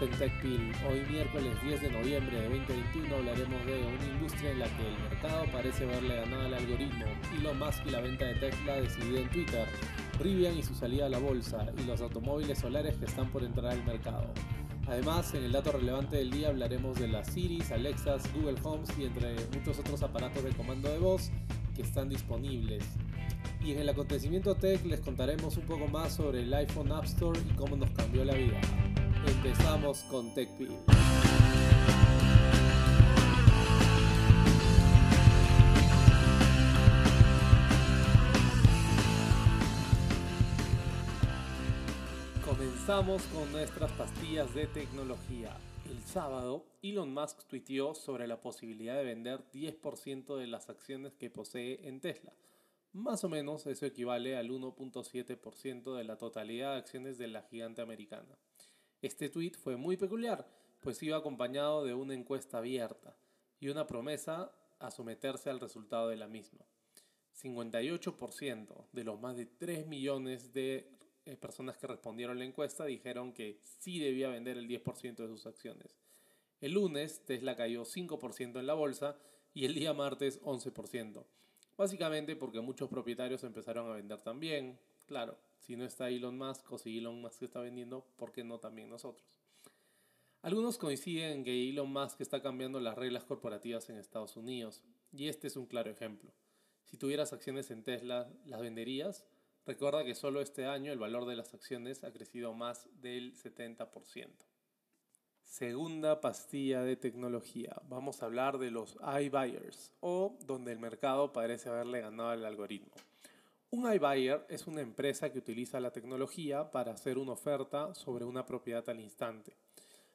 En TechPil. Hoy miércoles 10 de noviembre de 2021 hablaremos de una industria en la que el mercado parece verle ganado al algoritmo, Elon Musk y la venta de Tesla decidida en Twitter, Rivian y su salida a la bolsa y los automóviles solares que están por entrar al mercado. Además, en el dato relevante del día hablaremos de las Siris, Alexas, Google Homes y entre muchos otros aparatos de comando de voz que están disponibles. Y en el acontecimiento tech les contaremos un poco más sobre el iPhone App Store y cómo nos cambió la vida. Empezamos con TechPil. Comenzamos con nuestras pastillas de tecnología. El sábado, Elon Musk tuiteó sobre la posibilidad de vender 10% de las acciones que posee en Tesla. Más o menos eso equivale al 1.7% de la totalidad de acciones de la gigante americana. Este tweet fue muy peculiar, pues iba acompañado de una encuesta abierta y una promesa a someterse al resultado de la misma. 58% de los más de 3 millones de eh, personas que respondieron la encuesta dijeron que sí debía vender el 10% de sus acciones. El lunes Tesla cayó 5% en la bolsa y el día martes 11%. Básicamente porque muchos propietarios empezaron a vender también. Claro, si no está Elon Musk o si Elon Musk está vendiendo, ¿por qué no también nosotros? Algunos coinciden en que Elon Musk está cambiando las reglas corporativas en Estados Unidos, y este es un claro ejemplo. Si tuvieras acciones en Tesla, ¿las venderías? Recuerda que solo este año el valor de las acciones ha crecido más del 70%. Segunda pastilla de tecnología. Vamos a hablar de los iBuyers o donde el mercado parece haberle ganado al algoritmo. Un iBuyer es una empresa que utiliza la tecnología para hacer una oferta sobre una propiedad al instante.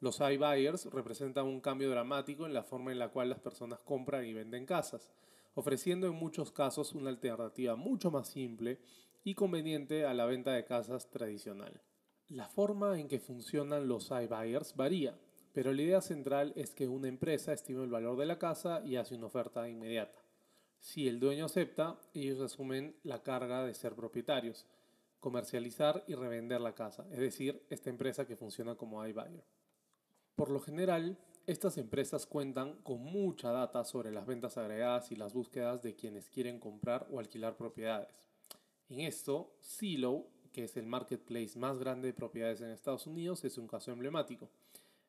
Los iBuyers representan un cambio dramático en la forma en la cual las personas compran y venden casas, ofreciendo en muchos casos una alternativa mucho más simple y conveniente a la venta de casas tradicional. La forma en que funcionan los iBuyers varía, pero la idea central es que una empresa estima el valor de la casa y hace una oferta inmediata. Si el dueño acepta, ellos asumen la carga de ser propietarios, comercializar y revender la casa, es decir, esta empresa que funciona como iBuyer. Por lo general, estas empresas cuentan con mucha data sobre las ventas agregadas y las búsquedas de quienes quieren comprar o alquilar propiedades. En esto, Zillow que es el marketplace más grande de propiedades en Estados Unidos, es un caso emblemático.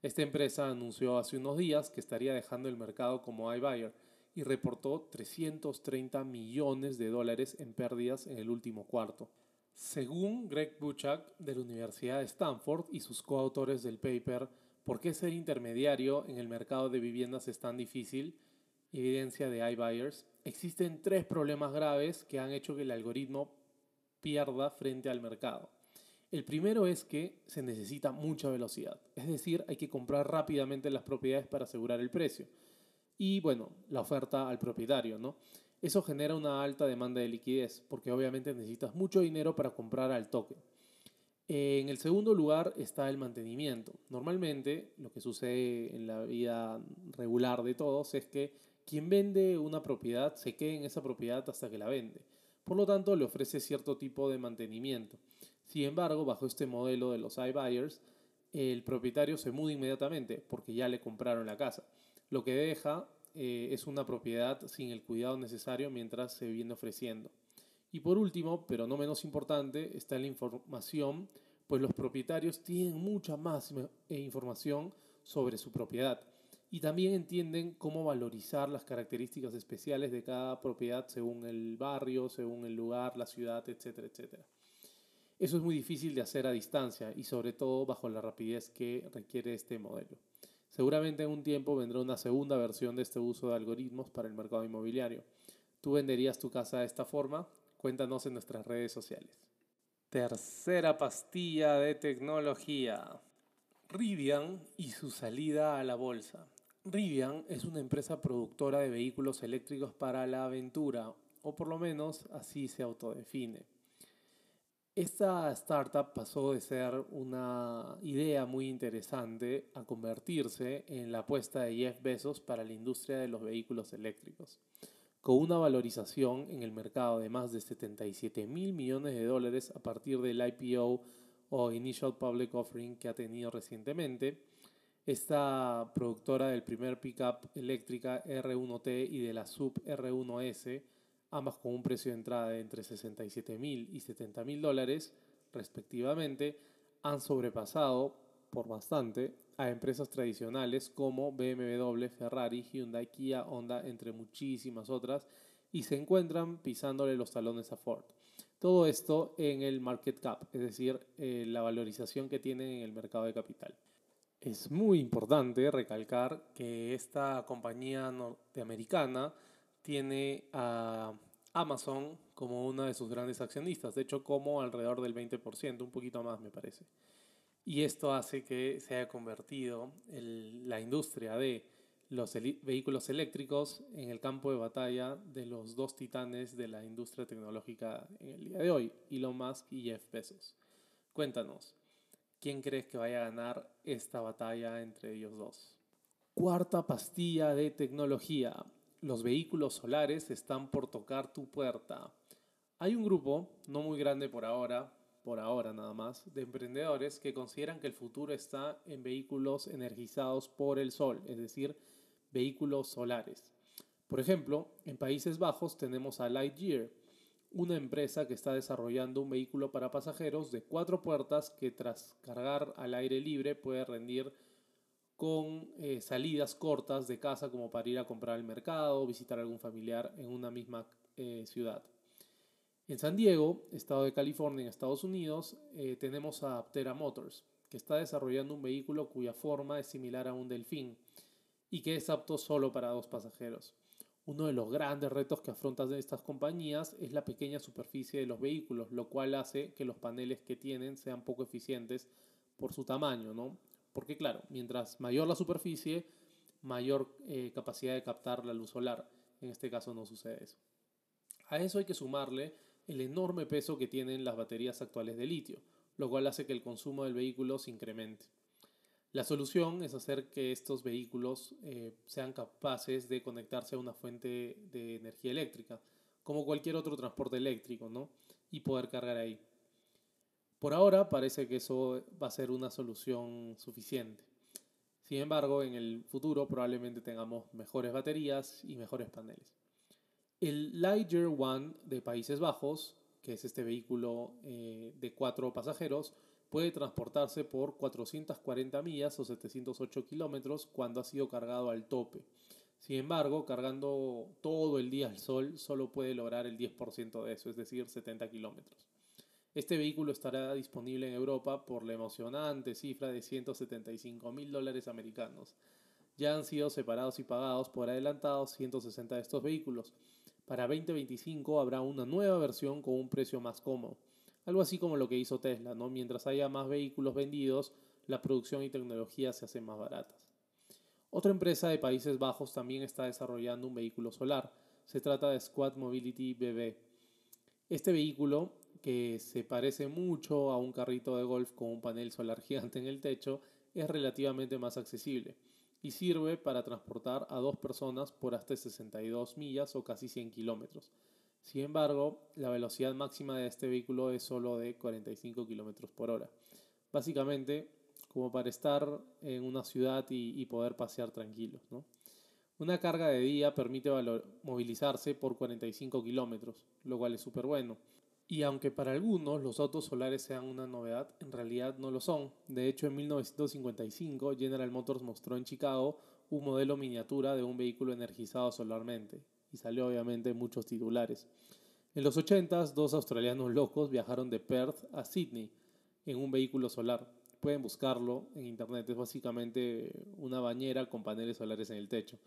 Esta empresa anunció hace unos días que estaría dejando el mercado como iBuyer y reportó 330 millones de dólares en pérdidas en el último cuarto. Según Greg Buchak de la Universidad de Stanford y sus coautores del paper ¿Por qué ser intermediario en el mercado de viviendas es tan difícil? Evidencia de iBuyers. Existen tres problemas graves que han hecho que el algoritmo pierda frente al mercado. El primero es que se necesita mucha velocidad, es decir, hay que comprar rápidamente las propiedades para asegurar el precio. Y bueno, la oferta al propietario, ¿no? Eso genera una alta demanda de liquidez, porque obviamente necesitas mucho dinero para comprar al toque. En el segundo lugar está el mantenimiento. Normalmente lo que sucede en la vida regular de todos es que quien vende una propiedad se queda en esa propiedad hasta que la vende. Por lo tanto, le ofrece cierto tipo de mantenimiento. Sin embargo, bajo este modelo de los iBuyers, el propietario se muda inmediatamente porque ya le compraron la casa. Lo que deja eh, es una propiedad sin el cuidado necesario mientras se viene ofreciendo. Y por último, pero no menos importante, está la información, pues los propietarios tienen mucha más eh, información sobre su propiedad y también entienden cómo valorizar las características especiales de cada propiedad según el barrio, según el lugar, la ciudad, etcétera, etcétera. Eso es muy difícil de hacer a distancia y sobre todo bajo la rapidez que requiere este modelo. Seguramente en un tiempo vendrá una segunda versión de este uso de algoritmos para el mercado inmobiliario. ¿Tú venderías tu casa de esta forma? Cuéntanos en nuestras redes sociales. Tercera pastilla de tecnología. Rivian y su salida a la bolsa. Rivian es una empresa productora de vehículos eléctricos para la aventura, o por lo menos así se autodefine. Esta startup pasó de ser una idea muy interesante a convertirse en la apuesta de Jeff Bezos para la industria de los vehículos eléctricos. Con una valorización en el mercado de más de 77 mil millones de dólares a partir del IPO o Initial Public Offering que ha tenido recientemente, Esta productora del primer pickup eléctrica R1T y de la sub R1S, ambas con un precio de entrada de entre 67 mil y 70 mil dólares, respectivamente, han sobrepasado por bastante a empresas tradicionales como BMW, Ferrari, Hyundai, Kia, Honda, entre muchísimas otras, y se encuentran pisándole los talones a Ford. Todo esto en el market cap, es decir, eh, la valorización que tienen en el mercado de capital. Es muy importante recalcar que esta compañía norteamericana tiene a Amazon como una de sus grandes accionistas, de hecho como alrededor del 20%, un poquito más me parece. Y esto hace que se haya convertido la industria de los vehículos eléctricos en el campo de batalla de los dos titanes de la industria tecnológica en el día de hoy, Elon Musk y Jeff Bezos. Cuéntanos, ¿quién crees que vaya a ganar esta batalla entre ellos dos? Cuarta pastilla de tecnología. Los vehículos solares están por tocar tu puerta. Hay un grupo, no muy grande por ahora, por ahora nada más, de emprendedores que consideran que el futuro está en vehículos energizados por el sol, es decir, vehículos solares. Por ejemplo, en Países Bajos tenemos a Lightyear, una empresa que está desarrollando un vehículo para pasajeros de cuatro puertas que tras cargar al aire libre puede rendir con eh, salidas cortas de casa como para ir a comprar al mercado o visitar a algún familiar en una misma eh, ciudad. En San Diego, estado de California, en Estados Unidos, eh, tenemos a Aptera Motors, que está desarrollando un vehículo cuya forma es similar a un delfín y que es apto solo para dos pasajeros. Uno de los grandes retos que afrontan estas compañías es la pequeña superficie de los vehículos, lo cual hace que los paneles que tienen sean poco eficientes por su tamaño, ¿no? Porque claro, mientras mayor la superficie, mayor eh, capacidad de captar la luz solar. En este caso no sucede eso. A eso hay que sumarle el enorme peso que tienen las baterías actuales de litio, lo cual hace que el consumo del vehículo se incremente. La solución es hacer que estos vehículos eh, sean capaces de conectarse a una fuente de energía eléctrica, como cualquier otro transporte eléctrico, ¿no? Y poder cargar ahí. Por ahora parece que eso va a ser una solución suficiente. Sin embargo, en el futuro probablemente tengamos mejores baterías y mejores paneles. El Lightyear One de Países Bajos, que es este vehículo eh, de cuatro pasajeros, puede transportarse por 440 millas o 708 kilómetros cuando ha sido cargado al tope. Sin embargo, cargando todo el día al sol, solo puede lograr el 10% de eso, es decir, 70 kilómetros. Este vehículo estará disponible en Europa por la emocionante cifra de 175 mil dólares americanos. Ya han sido separados y pagados por adelantado 160 de estos vehículos. Para 2025 habrá una nueva versión con un precio más cómodo. Algo así como lo que hizo Tesla, ¿no? Mientras haya más vehículos vendidos, la producción y tecnología se hacen más baratas. Otra empresa de Países Bajos también está desarrollando un vehículo solar. Se trata de Squad Mobility BB. Este vehículo, que se parece mucho a un carrito de golf con un panel solar gigante en el techo, es relativamente más accesible y sirve para transportar a dos personas por hasta 62 millas o casi 100 kilómetros. Sin embargo, la velocidad máxima de este vehículo es solo de 45 km por hora. Básicamente, como para estar en una ciudad y, poder pasear tranquilos. Una carga de día permite movilizarse por 45 kilómetros, lo cual es súper bueno. Y aunque para algunos los autos solares sean una novedad, en realidad no lo son. De hecho, en 1955 General Motors mostró en Chicago un modelo miniatura de un vehículo energizado solarmente, y salió obviamente muchos titulares. En los 80 dos australianos locos viajaron de Perth a Sydney en un vehículo solar. Pueden buscarlo en internet, es básicamente una bañera con paneles solares en el techo.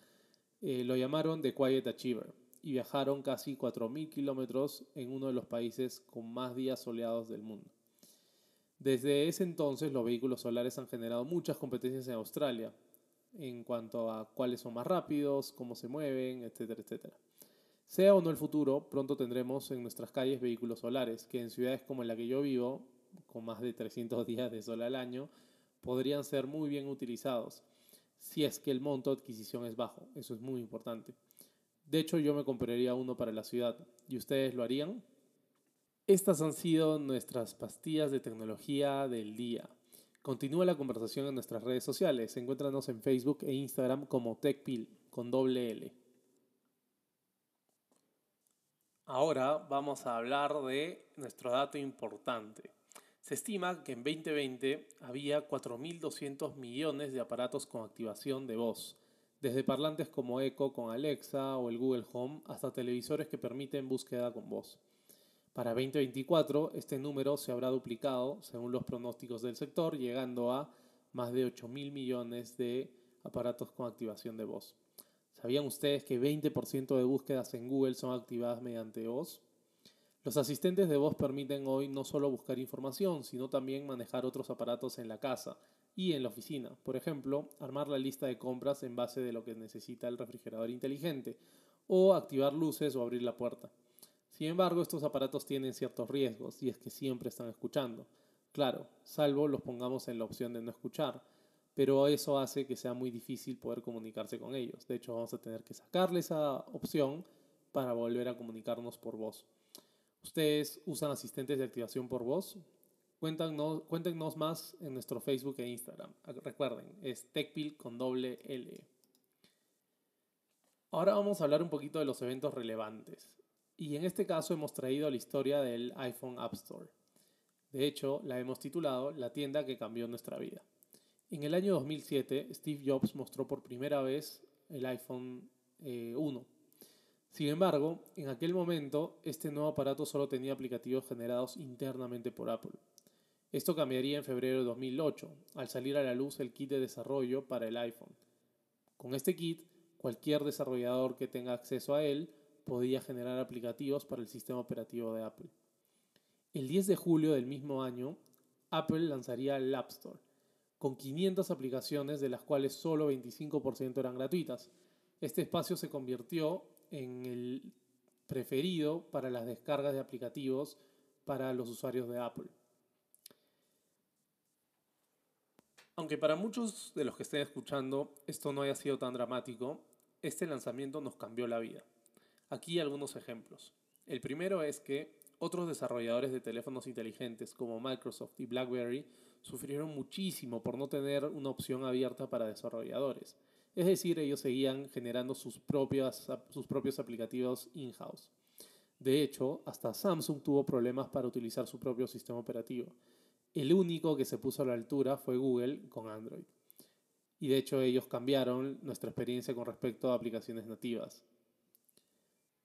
Eh, lo llamaron The Quiet Achiever y viajaron casi 4.000 kilómetros en uno de los países con más días soleados del mundo. Desde ese entonces los vehículos solares han generado muchas competencias en Australia, en cuanto a cuáles son más rápidos, cómo se mueven, etcétera, etcétera. Sea o no el futuro, pronto tendremos en nuestras calles vehículos solares, que en ciudades como la que yo vivo, con más de 300 días de sol al año, podrían ser muy bien utilizados, si es que el monto de adquisición es bajo, eso es muy importante. De hecho, yo me compraría uno para la ciudad, ¿y ustedes lo harían? Estas han sido nuestras pastillas de tecnología del día. Continúa la conversación en nuestras redes sociales. Encuéntranos en Facebook e Instagram como TechPil con doble L. Ahora vamos a hablar de nuestro dato importante. Se estima que en 2020 había 4.200 millones de aparatos con activación de voz, desde parlantes como Echo con Alexa o el Google Home hasta televisores que permiten búsqueda con voz. Para 2024 este número se habrá duplicado según los pronósticos del sector, llegando a más de 8.000 millones de aparatos con activación de voz. ¿Sabían ustedes que 20% de búsquedas en Google son activadas mediante voz? Los asistentes de voz permiten hoy no solo buscar información, sino también manejar otros aparatos en la casa y en la oficina. Por ejemplo, armar la lista de compras en base de lo que necesita el refrigerador inteligente, o activar luces o abrir la puerta. Sin embargo, estos aparatos tienen ciertos riesgos y es que siempre están escuchando. Claro, salvo los pongamos en la opción de no escuchar, pero eso hace que sea muy difícil poder comunicarse con ellos. De hecho, vamos a tener que sacarle esa opción para volver a comunicarnos por voz. ¿Ustedes usan asistentes de activación por voz? Cuéntanos, cuéntenos más en nuestro Facebook e Instagram. Recuerden, es TechPil con doble L. Ahora vamos a hablar un poquito de los eventos relevantes. Y en este caso hemos traído la historia del iPhone App Store. De hecho, la hemos titulado La tienda que cambió nuestra vida. En el año 2007, Steve Jobs mostró por primera vez el iPhone 1 eh, sin embargo, en aquel momento, este nuevo aparato solo tenía aplicativos generados internamente por Apple. Esto cambiaría en febrero de 2008, al salir a la luz el kit de desarrollo para el iPhone. Con este kit, cualquier desarrollador que tenga acceso a él podía generar aplicativos para el sistema operativo de Apple. El 10 de julio del mismo año, Apple lanzaría el App Store, con 500 aplicaciones de las cuales solo 25% eran gratuitas. Este espacio se convirtió en el preferido para las descargas de aplicativos para los usuarios de Apple. Aunque para muchos de los que estén escuchando esto no haya sido tan dramático, este lanzamiento nos cambió la vida. Aquí algunos ejemplos. El primero es que otros desarrolladores de teléfonos inteligentes como Microsoft y BlackBerry sufrieron muchísimo por no tener una opción abierta para desarrolladores. Es decir, ellos seguían generando sus, propias, sus propios aplicativos in-house. De hecho, hasta Samsung tuvo problemas para utilizar su propio sistema operativo. El único que se puso a la altura fue Google con Android. Y de hecho ellos cambiaron nuestra experiencia con respecto a aplicaciones nativas.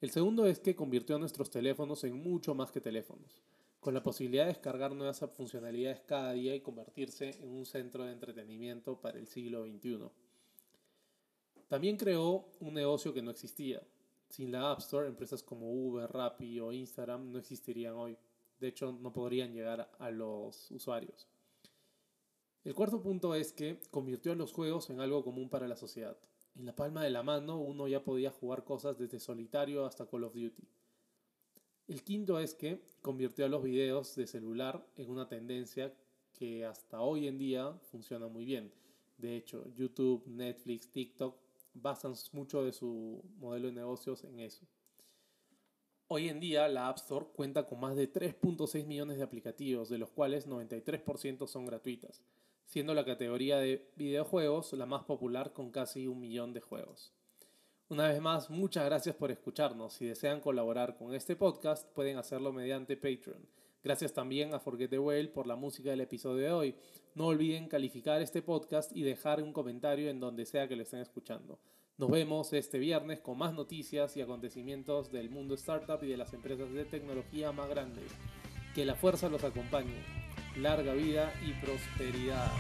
El segundo es que convirtió a nuestros teléfonos en mucho más que teléfonos, con la posibilidad de descargar nuevas funcionalidades cada día y convertirse en un centro de entretenimiento para el siglo XXI. También creó un negocio que no existía. Sin la App Store, empresas como Uber, Rappi o Instagram no existirían hoy. De hecho, no podrían llegar a los usuarios. El cuarto punto es que convirtió a los juegos en algo común para la sociedad. En la palma de la mano uno ya podía jugar cosas desde solitario hasta Call of Duty. El quinto es que convirtió a los videos de celular en una tendencia que hasta hoy en día funciona muy bien. De hecho, YouTube, Netflix, TikTok basan mucho de su modelo de negocios en eso. Hoy en día la App Store cuenta con más de 3.6 millones de aplicativos, de los cuales 93% son gratuitas, siendo la categoría de videojuegos la más popular con casi un millón de juegos. Una vez más, muchas gracias por escucharnos. Si desean colaborar con este podcast, pueden hacerlo mediante Patreon. Gracias también a Forget the Whale por la música del episodio de hoy. No olviden calificar este podcast y dejar un comentario en donde sea que lo estén escuchando. Nos vemos este viernes con más noticias y acontecimientos del mundo startup y de las empresas de tecnología más grandes. Que la fuerza los acompañe. Larga vida y prosperidad.